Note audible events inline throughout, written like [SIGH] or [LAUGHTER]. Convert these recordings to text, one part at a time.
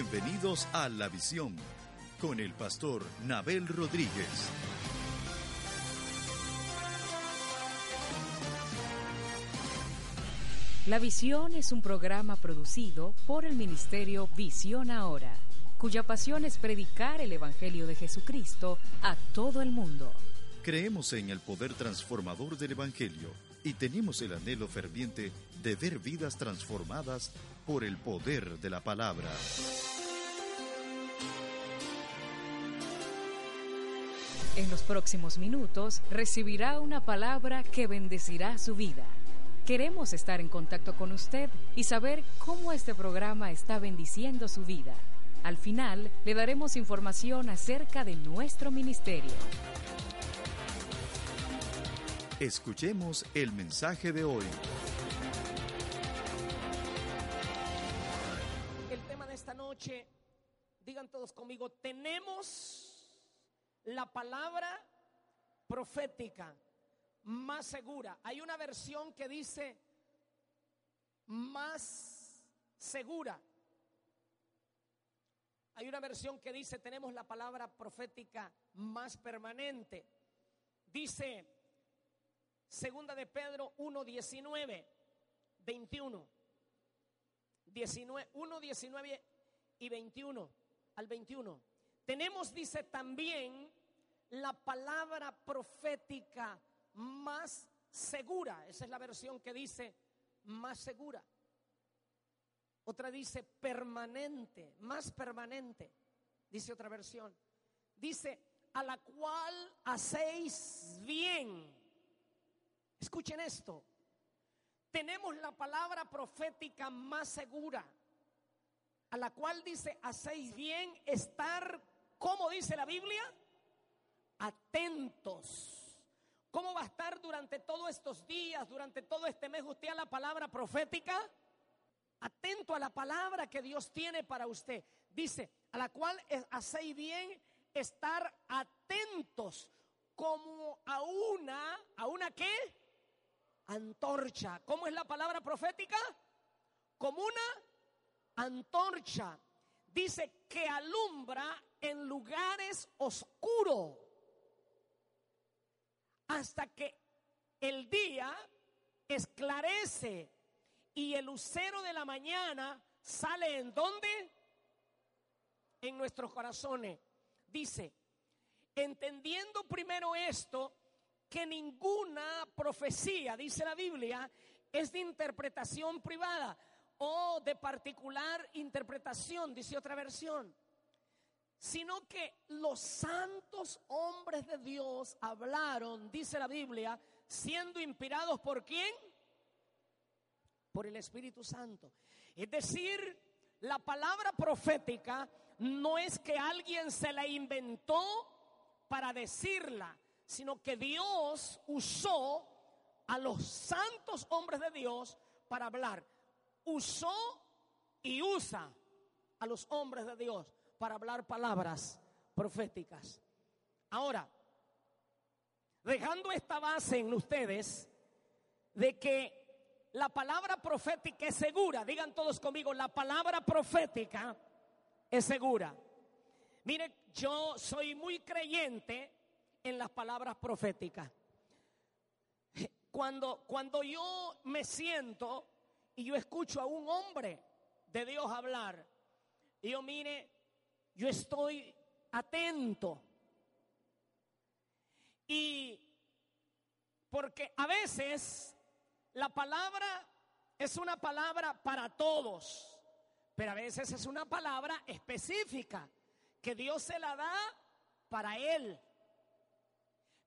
Bienvenidos a La Visión con el pastor Nabel Rodríguez. La Visión es un programa producido por el Ministerio Visión Ahora, cuya pasión es predicar el Evangelio de Jesucristo a todo el mundo. Creemos en el poder transformador del Evangelio y tenemos el anhelo ferviente de ver vidas transformadas por el poder de la palabra. En los próximos minutos recibirá una palabra que bendecirá su vida. Queremos estar en contacto con usted y saber cómo este programa está bendiciendo su vida. Al final le daremos información acerca de nuestro ministerio. Escuchemos el mensaje de hoy. El tema de esta noche, digan todos conmigo, tenemos la palabra profética más segura. Hay una versión que dice más segura. Hay una versión que dice tenemos la palabra profética más permanente. Dice Segunda de Pedro 1, 19, 21. 19, 1, 19 y 21 al 21. Tenemos, dice también, la palabra profética más segura. Esa es la versión que dice más segura. Otra dice permanente, más permanente. Dice otra versión. Dice, a la cual hacéis bien Escuchen esto. Tenemos la palabra profética más segura, a la cual dice, hacéis bien estar, ¿cómo dice la Biblia? Atentos. ¿Cómo va a estar durante todos estos días, durante todo este mes usted a la palabra profética? Atento a la palabra que Dios tiene para usted. Dice, a la cual hacéis bien estar atentos como a una, ¿a una qué? Antorcha. ¿Cómo es la palabra profética? Como una antorcha. Dice que alumbra en lugares oscuros hasta que el día esclarece y el lucero de la mañana sale en donde? En nuestros corazones. Dice, entendiendo primero esto, que ninguna profecía, dice la Biblia, es de interpretación privada o de particular interpretación, dice otra versión, sino que los santos hombres de Dios hablaron, dice la Biblia, siendo inspirados por quién? Por el Espíritu Santo. Es decir, la palabra profética no es que alguien se la inventó para decirla, sino que Dios usó a los santos hombres de Dios para hablar. Usó y usa a los hombres de Dios para hablar palabras proféticas. Ahora, dejando esta base en ustedes de que la palabra profética es segura, digan todos conmigo, la palabra profética es segura. Mire, yo soy muy creyente en las palabras proféticas. Cuando, cuando yo me siento y yo escucho a un hombre de Dios hablar, yo mire, yo estoy atento. Y porque a veces la palabra es una palabra para todos, pero a veces es una palabra específica que Dios se la da para él.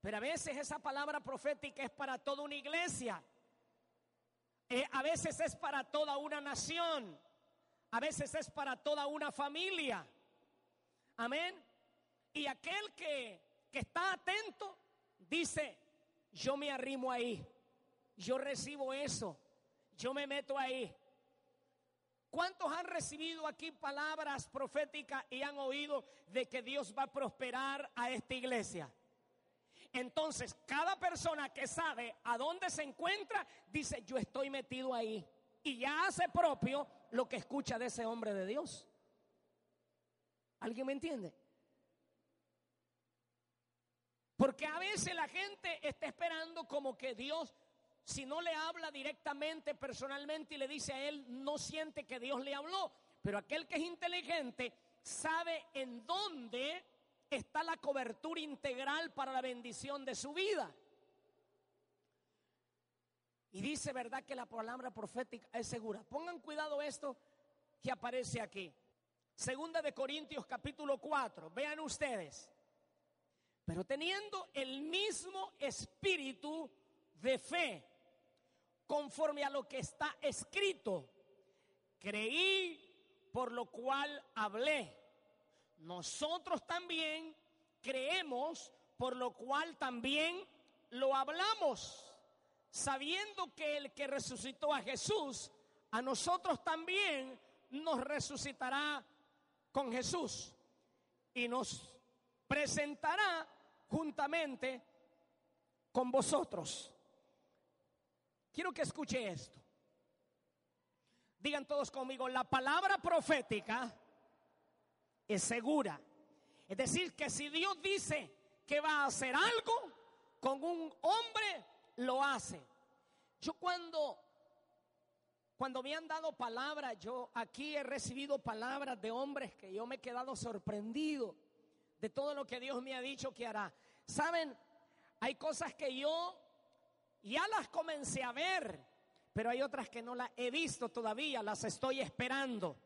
Pero a veces esa palabra profética es para toda una iglesia. Eh, a veces es para toda una nación. A veces es para toda una familia. Amén. Y aquel que, que está atento dice, yo me arrimo ahí. Yo recibo eso. Yo me meto ahí. ¿Cuántos han recibido aquí palabras proféticas y han oído de que Dios va a prosperar a esta iglesia? Entonces, cada persona que sabe a dónde se encuentra, dice, yo estoy metido ahí. Y ya hace propio lo que escucha de ese hombre de Dios. ¿Alguien me entiende? Porque a veces la gente está esperando como que Dios, si no le habla directamente, personalmente y le dice a él, no siente que Dios le habló. Pero aquel que es inteligente sabe en dónde está la cobertura integral para la bendición de su vida. Y dice, ¿verdad? Que la palabra profética es segura. Pongan cuidado esto que aparece aquí. Segunda de Corintios capítulo 4. Vean ustedes. Pero teniendo el mismo espíritu de fe, conforme a lo que está escrito, creí por lo cual hablé. Nosotros también creemos por lo cual también lo hablamos sabiendo que el que resucitó a Jesús, a nosotros también nos resucitará con Jesús y nos presentará juntamente con vosotros. Quiero que escuche esto. Digan todos conmigo, la palabra profética es segura. Es decir, que si Dios dice que va a hacer algo con un hombre, lo hace. Yo cuando cuando me han dado palabras, yo aquí he recibido palabras de hombres que yo me he quedado sorprendido de todo lo que Dios me ha dicho que hará. Saben, hay cosas que yo ya las comencé a ver, pero hay otras que no las he visto todavía, las estoy esperando.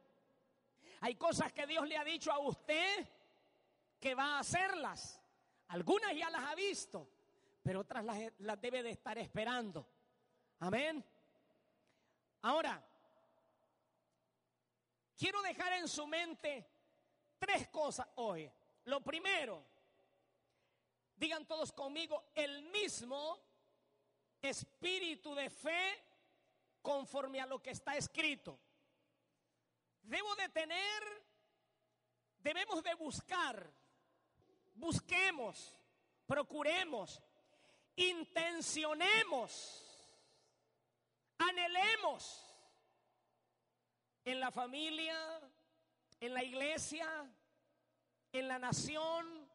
Hay cosas que Dios le ha dicho a usted que va a hacerlas. Algunas ya las ha visto, pero otras las, debe de estar esperando. Amén. Ahora, quiero dejar en su mente tres cosas hoy. Lo primero, digan todos conmigo, el mismo espíritu de fe conforme a lo que está escrito. Debo de tener, debemos de buscar, busquemos, procuremos intencionemos, anhelemos en la familia, en la iglesia, en la nación,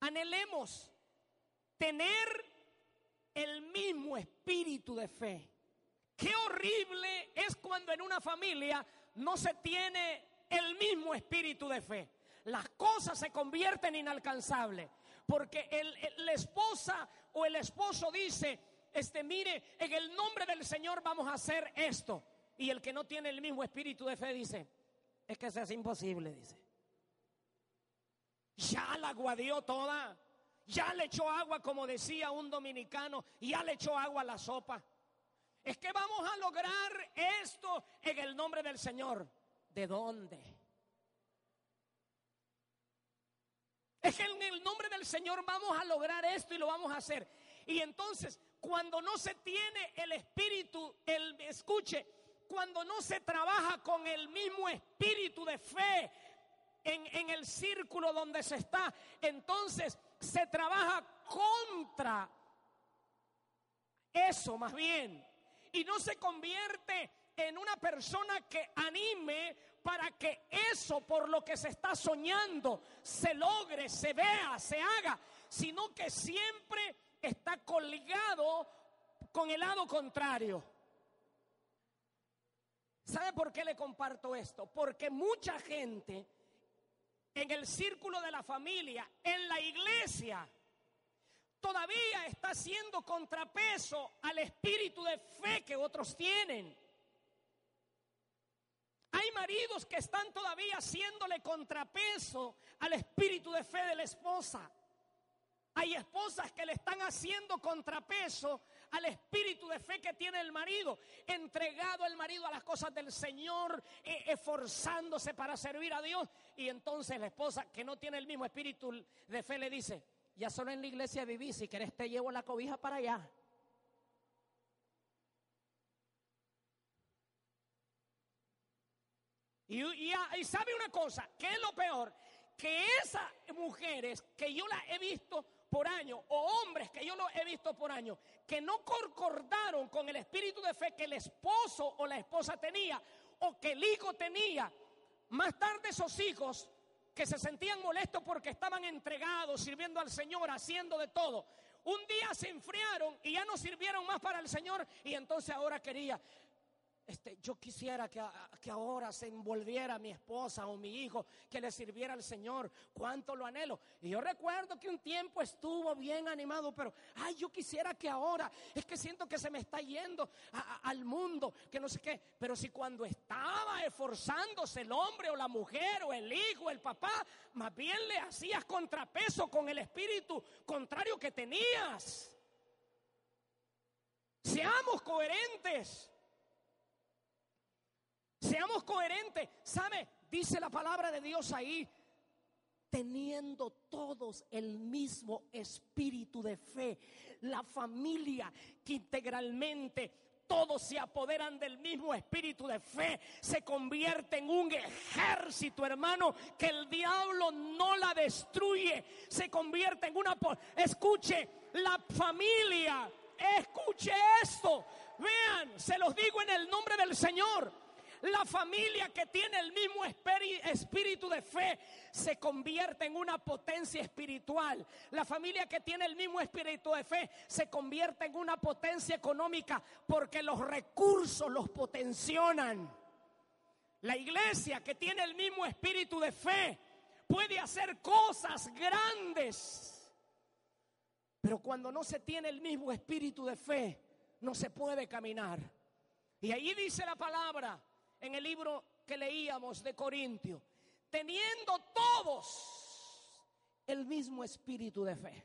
anhelemos tener el mismo espíritu de fe. Qué horrible es cuando en una familia no se tiene el mismo espíritu de fe. Las cosas se convierten inalcanzables. Porque el, la esposa o el esposo dice, este, mire, en el nombre del Señor vamos a hacer esto. Y el que no tiene el mismo espíritu de fe dice, es que eso es imposible, dice. Ya la guadió toda. Ya le echó agua, como decía un dominicano, ya le echó agua a la sopa. Es que vamos a lograr esto en el nombre del Señor. ¿De dónde? Es que en el nombre del Señor vamos a lograr esto y lo vamos a hacer. Y entonces, cuando no se tiene el espíritu, el escuche, cuando no se trabaja con el mismo espíritu de fe en, en el círculo donde se está, entonces se trabaja contra eso más bien. Y no se convierte en una persona que anime para que eso por lo que se está soñando se logre, se vea, se haga, sino que siempre está colgado con el lado contrario. ¿Sabe por qué le comparto esto? Porque mucha gente en el círculo de la familia, en la iglesia, todavía está haciendo contrapeso al espíritu de fe que otros tienen. Hay maridos que están todavía haciéndole contrapeso al espíritu de fe de la esposa. Hay esposas que le están haciendo contrapeso al espíritu de fe que tiene el marido, entregado el marido a las cosas del Señor, e, esforzándose para servir a Dios. Y entonces la esposa que no tiene el mismo espíritu de fe le dice, ya solo en la iglesia viví, si querés te llevo la cobija para allá. Y, sabe una cosa, ¿qué es lo peor? Que esas mujeres que yo las he visto por año, o hombres que yo los he visto por año, que no concordaron con el espíritu de fe que el esposo o la esposa tenía, o que el hijo tenía, Más tarde esos hijos que se sentían molestos porque estaban entregados, sirviendo al Señor, haciendo de todo. Un día se enfriaron y ya no sirvieron más para el Señor y entonces ahora quería, este, yo quisiera que, que, ahora se envolviera mi esposa o mi hijo, que le sirviera al Señor. Cuánto lo anhelo. Y yo recuerdo que un tiempo estuvo bien animado, pero, ay, yo quisiera que ahora, es que siento que se me está yendo al mundo, que no sé qué. Pero si cuando estaba esforzándose el hombre o la mujer o el hijo, el papá, más bien le hacías contrapeso con el espíritu contrario que tenías. Seamos coherentes. Seamos coherentes. ¿Sabe? Dice la palabra de Dios ahí. Teniendo todos el mismo espíritu de fe. La familia que integralmente todos se apoderan del mismo espíritu de fe, se convierte en un ejército, hermano, que el diablo no la destruye, se convierte en una... Escuche, la familia, escuche esto, vean, se los digo en el nombre del Señor. La familia que tiene el mismo espíritu de fe se convierte en una potencia espiritual. La familia que tiene el mismo espíritu de fe se convierte en una potencia económica porque los recursos los potencian. La iglesia que tiene el mismo espíritu de fe puede hacer cosas grandes. Pero cuando no se tiene el mismo espíritu de fe, no se puede caminar. Y ahí dice la palabra, en el libro que leíamos de Corintio, teniendo todos el mismo espíritu de fe.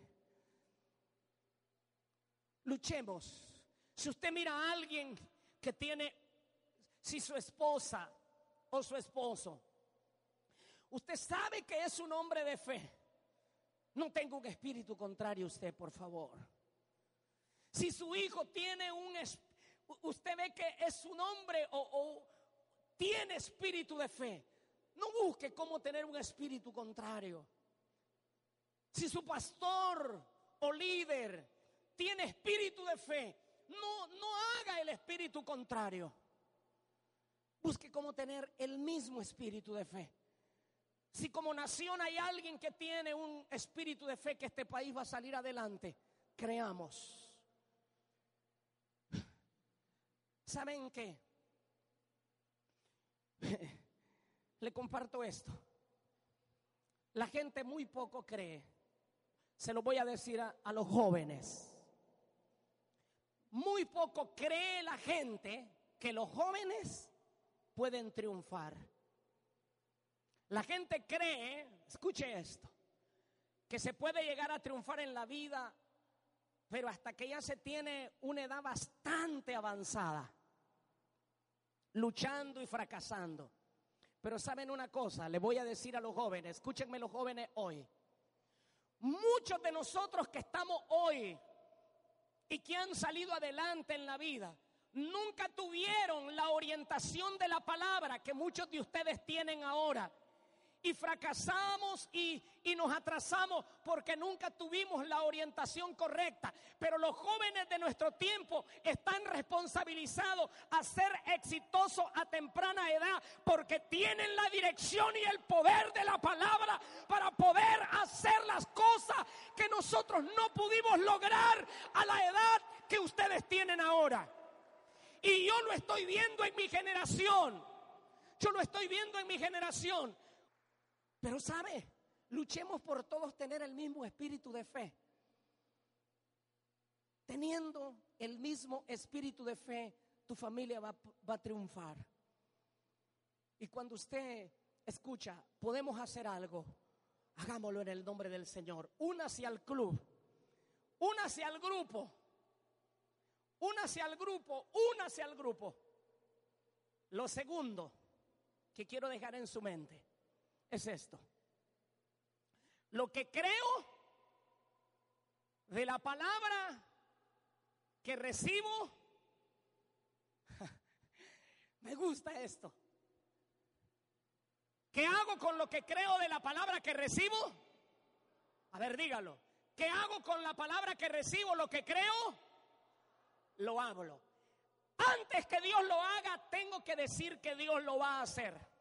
Luchemos. Si usted mira a alguien que tiene, si su esposa o su esposo, usted sabe que es un hombre de fe, no tenga un espíritu contrario usted, por favor. Si su hijo tiene un, usted ve que es un hombre o tiene espíritu de fe, no busque cómo tener un espíritu contrario. Si su pastor o líder tiene espíritu de fe, no, no haga el espíritu contrario. Busque cómo tener el mismo espíritu de fe. Si como nación hay alguien que tiene un espíritu de fe que este país va a salir adelante, creamos. ¿Saben qué? [LAUGHS] Le comparto esto. La gente muy poco cree. Se lo voy a decir a, los jóvenes. Muy poco cree la gente que los jóvenes pueden triunfar. La gente cree, escuche esto, que se puede llegar a triunfar en la vida, pero hasta que ya se tiene una edad bastante avanzada luchando y fracasando. Pero saben una cosa, le voy a decir a los jóvenes, escúchenme los jóvenes hoy. Muchos de nosotros que estamos hoy y que han salido adelante en la vida, nunca tuvieron la orientación de la palabra que muchos de ustedes tienen ahora y fracasamos y, nos atrasamos porque nunca tuvimos la orientación correcta. Pero los jóvenes de nuestro tiempo están responsabilizados a ser exitosos a temprana edad porque tienen la dirección y el poder de la palabra para poder hacer las cosas que nosotros no pudimos lograr a la edad que ustedes tienen ahora. Y yo lo estoy viendo en mi generación. Yo lo estoy viendo en mi generación. Pero sabe, luchemos por todos tener el mismo espíritu de fe. Teniendo el mismo espíritu de fe, tu familia va, va a triunfar. Y cuando usted escucha, podemos hacer algo, hagámoslo en el nombre del Señor. Únase al club, únase al grupo, únase al grupo, únase al grupo. Lo segundo que quiero dejar en su mente es esto. Lo que creo de la palabra que recibo, [LAUGHS] me gusta esto. ¿Qué hago con lo que creo de la palabra que recibo? A ver, dígalo. ¿Qué hago con la palabra que recibo? Lo que creo, lo hablo. Antes que Dios lo haga, tengo que decir que Dios lo va a hacer.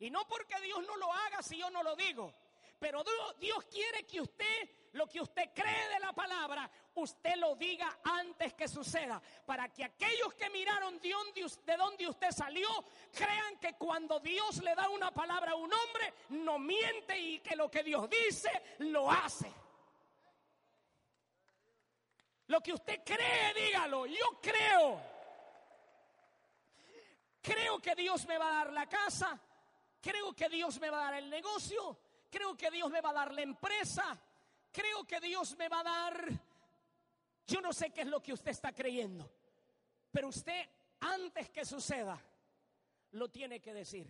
Y no porque Dios no lo haga si yo no lo digo. Pero Dios quiere que usted, lo que usted cree de la palabra, usted lo diga antes que suceda. Para que aquellos que miraron de donde, usted salió, crean que cuando Dios le da una palabra a un hombre, no miente y que lo que Dios dice, lo hace. Lo que usted cree, dígalo. Yo creo. Creo que Dios me va a dar la casa. Creo que Dios me va a dar el negocio. Creo que Dios me va a dar la empresa. Creo que Dios me va a dar... Yo no sé qué es lo que usted está creyendo. Pero usted, antes que suceda, lo tiene que decir.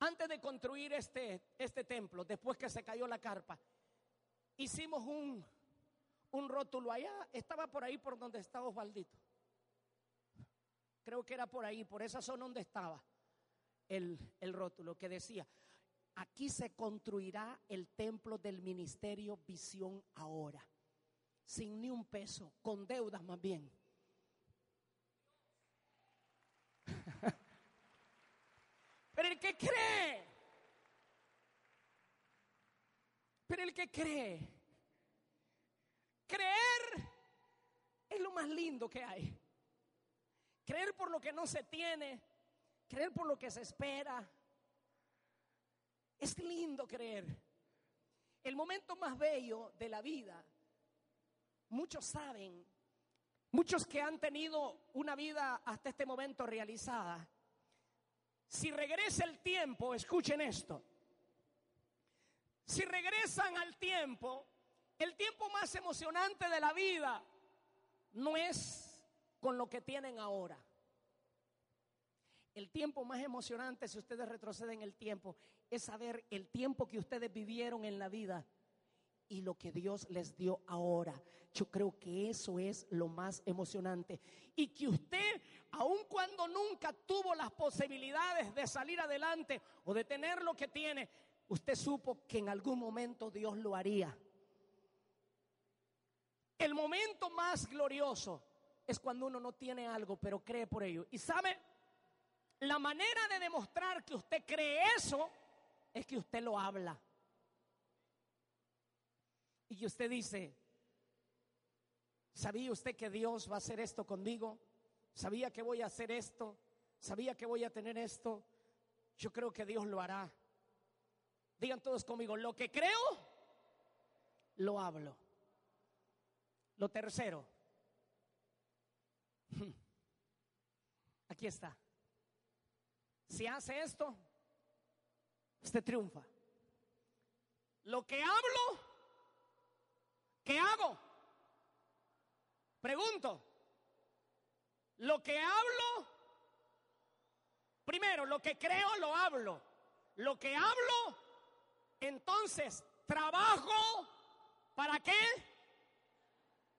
Antes de construir este, este templo, después que se cayó la carpa, hicimos un, un rótulo allá. Estaba por ahí por donde estaba Osvaldito. Creo que era por ahí, por esa zona donde estaba el, el rótulo que decía, aquí se construirá el templo del ministerio Visión ahora, sin ni un peso, con deudas más bien. [LAUGHS] Pero el que cree, pero el que cree, creer es lo más lindo que hay. Creer por lo que no se tiene, creer por lo que se espera. Es lindo creer. El momento más bello de la vida, muchos saben, muchos que han tenido una vida hasta este momento realizada, si regresa el tiempo, escuchen esto, si regresan al tiempo, el tiempo más emocionante de la vida no es con lo que tienen ahora. El tiempo más emocionante, si ustedes retroceden el tiempo, es saber el tiempo que ustedes vivieron en la vida y lo que Dios les dio ahora. Yo creo que eso es lo más emocionante. Y que usted, aun cuando nunca tuvo las posibilidades de salir adelante o de tener lo que tiene, usted supo que en algún momento Dios lo haría. El momento más glorioso es cuando uno no tiene algo, pero cree por ello. Y sabe, la manera de demostrar que usted cree eso es que usted lo habla. Y usted dice, ¿sabía usted que Dios va a hacer esto conmigo? ¿Sabía que voy a hacer esto? ¿Sabía que voy a tener esto? Yo creo que Dios lo hará. Digan todos conmigo, lo que creo, lo hablo. Lo tercero, [LAUGHS] aquí está. Si hace esto, usted triunfa. Lo que hablo, ¿qué hago? Pregunto. Lo que hablo, primero, lo que creo, lo hablo. Lo que hablo, entonces, trabajo, ¿para qué?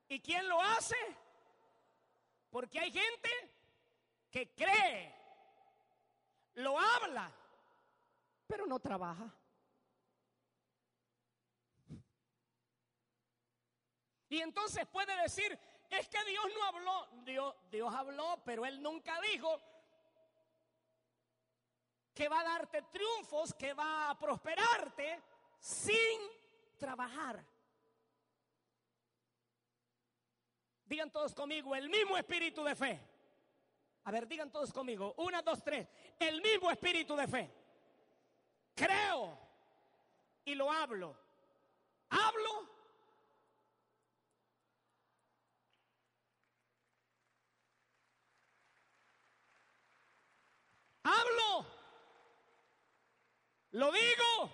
¿Y quién lo hace? Porque hay gente que cree lo habla, pero no trabaja. Y entonces puede decir, es que Dios no habló, Dios, Dios habló, pero Él nunca dijo que va a darte triunfos, que va a prosperarte sin trabajar. Digan todos conmigo, el mismo espíritu de fe. A ver, digan todos conmigo. Una, dos, tres. El mismo espíritu de fe. Creo y lo hablo. Hablo. Hablo. Lo digo.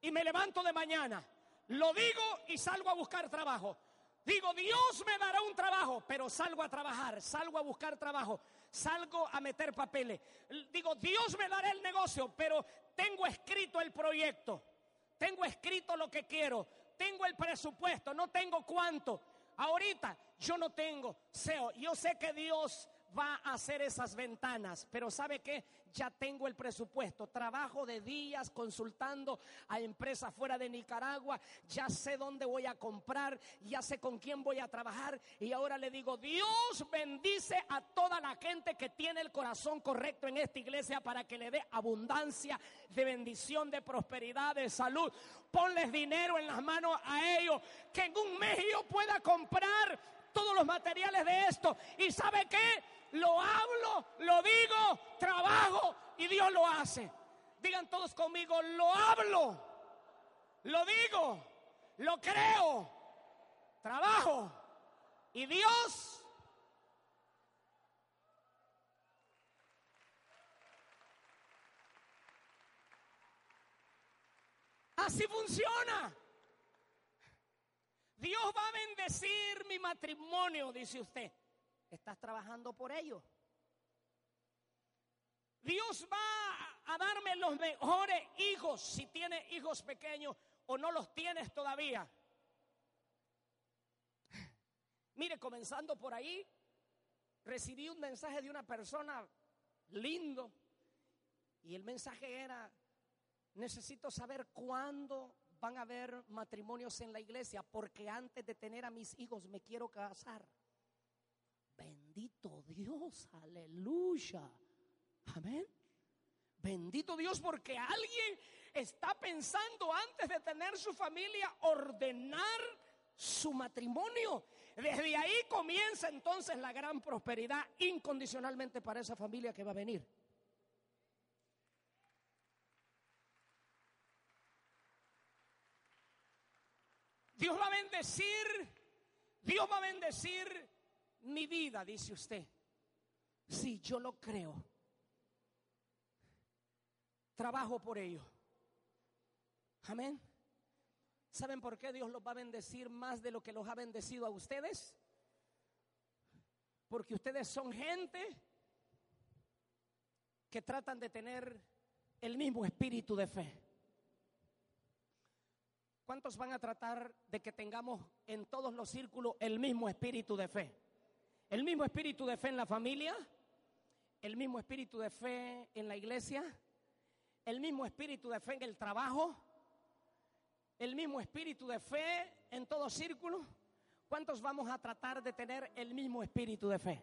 Y me levanto de mañana. Lo digo y salgo a buscar trabajo. Digo, Dios me dará un trabajo, pero salgo a trabajar, salgo a buscar trabajo, salgo a meter papeles. Digo, Dios me dará el negocio, pero tengo escrito el proyecto, tengo escrito lo que quiero, tengo el presupuesto, no tengo cuánto. Ahorita yo no tengo yo sé que Dios va a hacer esas ventanas, pero ¿sabe qué? Ya tengo el presupuesto, trabajo de días consultando a empresas fuera de Nicaragua, ya sé dónde voy a comprar, ya sé con quién voy a trabajar y ahora le digo, Dios bendice a toda la gente que tiene el corazón correcto en esta iglesia para que le dé abundancia de bendición, de prosperidad, de salud. Ponles dinero en las manos a ellos, que en un mes yo pueda comprar todos los materiales de esto. ¿Y sabe qué? Lo hablo, lo digo, trabajo y Dios lo hace. Digan todos conmigo, lo hablo, lo digo, lo creo, trabajo y Dios Así funciona. Dios va a bendecir mi matrimonio, dice usted. ¿Estás trabajando por ello? Dios va a darme los mejores hijos si tiene hijos pequeños o no los tienes todavía. Mire, comenzando por ahí, recibí un mensaje de una persona lindo y el mensaje era, necesito saber cuándo van a haber matrimonios en la iglesia porque antes de tener a mis hijos me quiero casar. Dios, aleluya. Amén. Bendito Dios porque alguien está pensando antes de tener su familia ordenar su matrimonio. Desde ahí comienza entonces la gran prosperidad incondicionalmente para esa familia que va a venir. Dios va a bendecir, Dios va a bendecir mi vida, dice usted. Sí, yo lo creo. Trabajo por ello. Amén. ¿Saben por qué Dios los va a bendecir más de lo que los ha bendecido a ustedes? Porque ustedes son gente que tratan de tener el mismo espíritu de fe. ¿Cuántos van a tratar de que tengamos en todos los círculos el mismo espíritu de fe? El mismo espíritu de fe en la familia, el mismo espíritu de fe en la iglesia, el mismo espíritu de fe en el trabajo, el mismo espíritu de fe en todo círculo. ¿Cuántos vamos a tratar de tener el mismo espíritu de fe?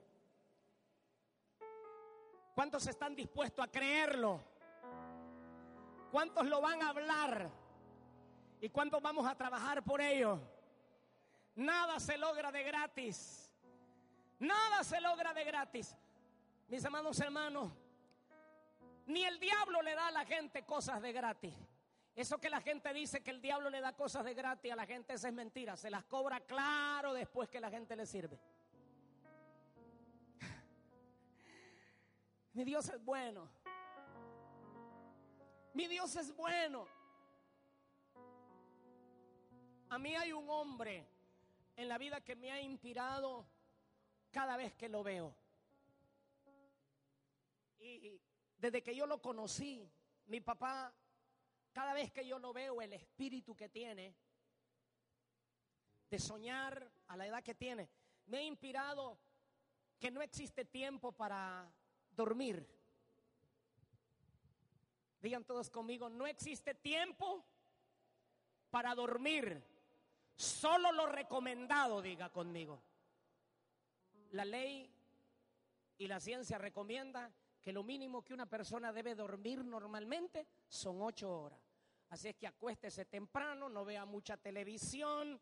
¿Cuántos están dispuestos a creerlo? ¿Cuántos lo van a hablar? ¿Y cuántos vamos a trabajar por ello? Nada se logra de gratis. Nada se logra de gratis. Mis amados hermanos, ni el diablo le da a la gente cosas de gratis. Eso que la gente dice que el diablo le da cosas de gratis a la gente, esa es mentira. Se las cobra claro después que la gente le sirve. [LAUGHS] Mi Dios es bueno. Mi Dios es bueno. A mí hay un hombre en la vida que me ha inspirado cada vez que lo veo. Y desde que yo lo conocí, mi papá, cada vez que yo lo veo, el espíritu que tiene de soñar a la edad que tiene, me ha inspirado que no existe tiempo para dormir. Digan todos conmigo, no existe tiempo para dormir. Solo lo recomendado, diga conmigo. La ley y la ciencia recomienda que lo mínimo que una persona debe dormir normalmente son ocho horas. Así es que acuéstese temprano, no vea mucha televisión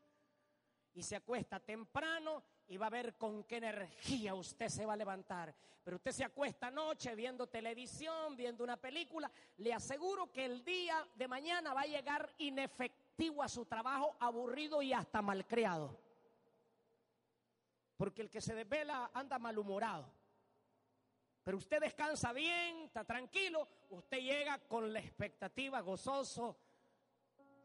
y se acuesta temprano y va a ver con qué energía usted se va a levantar. Pero usted se acuesta anoche viendo televisión, viendo una película, le aseguro que el día de mañana va a llegar inefectivo a su trabajo, aburrido y hasta malcriado. Porque el que se desvela anda malhumorado. Pero usted descansa bien, está tranquilo, usted llega con la expectativa, gozoso,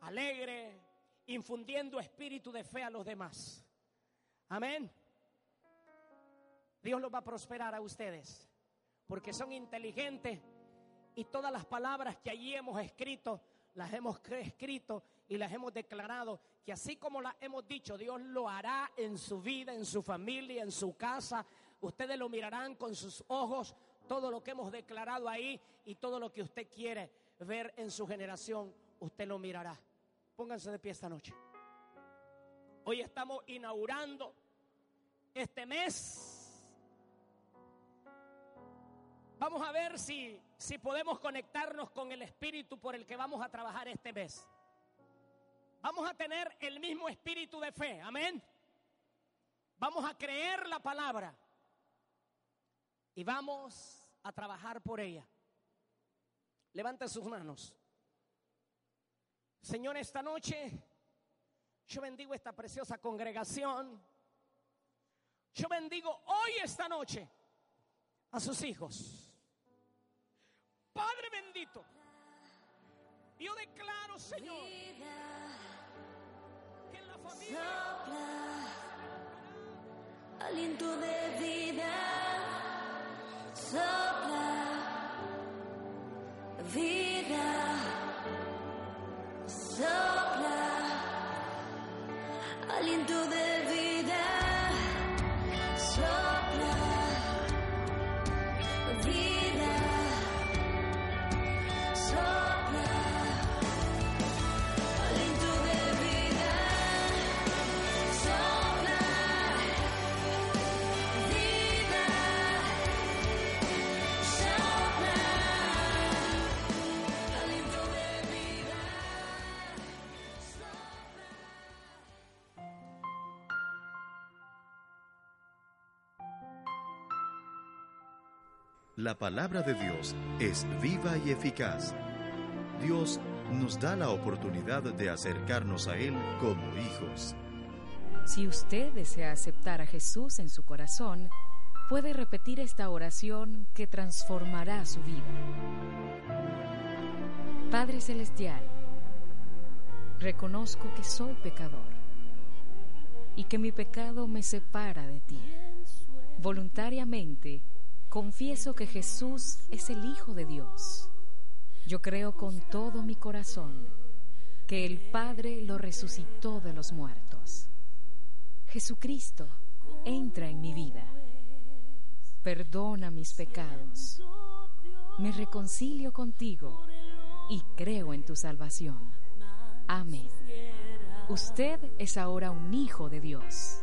alegre, infundiendo espíritu de fe a los demás. Amén. Dios los va a prosperar a ustedes, porque son inteligentes y todas las palabras que allí hemos escrito, las hemos escrito y las hemos declarado que así como las hemos dicho, Dios lo hará en su vida, en su familia, en su casa, Ustedes lo mirarán con sus ojos, todo lo que hemos declarado ahí y todo lo que usted quiere ver en su generación, usted lo mirará. Pónganse de pie esta noche. Hoy estamos inaugurando este mes. Vamos a ver si, si podemos conectarnos con el espíritu por el que vamos a trabajar este mes. Vamos a tener el mismo espíritu de fe, amén. Vamos a creer la palabra y vamos a trabajar por ella. Levante sus manos. Señor, esta noche yo bendigo esta preciosa congregación. Yo bendigo hoy, esta noche, a sus hijos. Padre bendito, yo declaro, Señor, que en la familia... aliento de vida sopla vida sopla aliento de La palabra de Dios es viva y eficaz. Dios nos da la oportunidad de acercarnos a Él como hijos. Si usted desea aceptar a Jesús en su corazón, puede repetir esta oración que transformará su vida. Padre Celestial, reconozco que soy pecador y que mi pecado me separa de ti. Voluntariamente, confieso que Jesús es el Hijo de Dios. Yo creo con todo mi corazón que el Padre lo resucitó de los muertos. Jesucristo, entra en mi vida. Perdona mis pecados. Me reconcilio contigo y creo en tu salvación. Amén. Usted es ahora un hijo de Dios.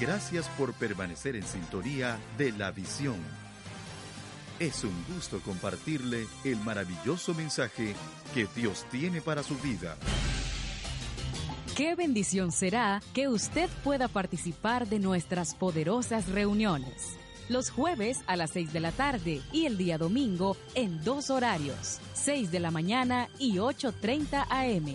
Gracias por permanecer en sintonía de la visión. Es un gusto compartirle el maravilloso mensaje que Dios tiene para su vida. Qué bendición será que usted pueda participar de nuestras poderosas reuniones. Los jueves a las 6 de la tarde y el día domingo en dos horarios, 6 de la mañana y 8.30 am.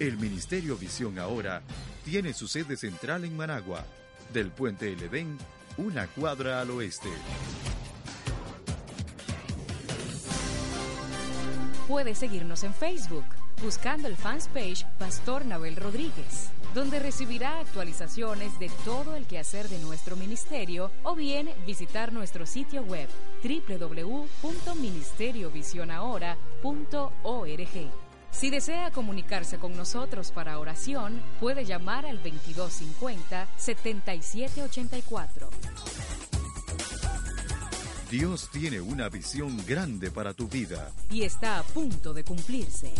El Ministerio Visión Ahora tiene su sede central en Managua, del puente El Edén, una cuadra al oeste. Puede seguirnos en Facebook buscando el fans page Pastor Nabel Rodríguez, donde recibirá actualizaciones de todo el quehacer de nuestro ministerio o bien visitar nuestro sitio web www.ministeriovisionahora.org. Si desea comunicarse con nosotros para oración, puede llamar al 2250-7784. Dios tiene una visión grande para tu vida. Y está a punto de cumplirse.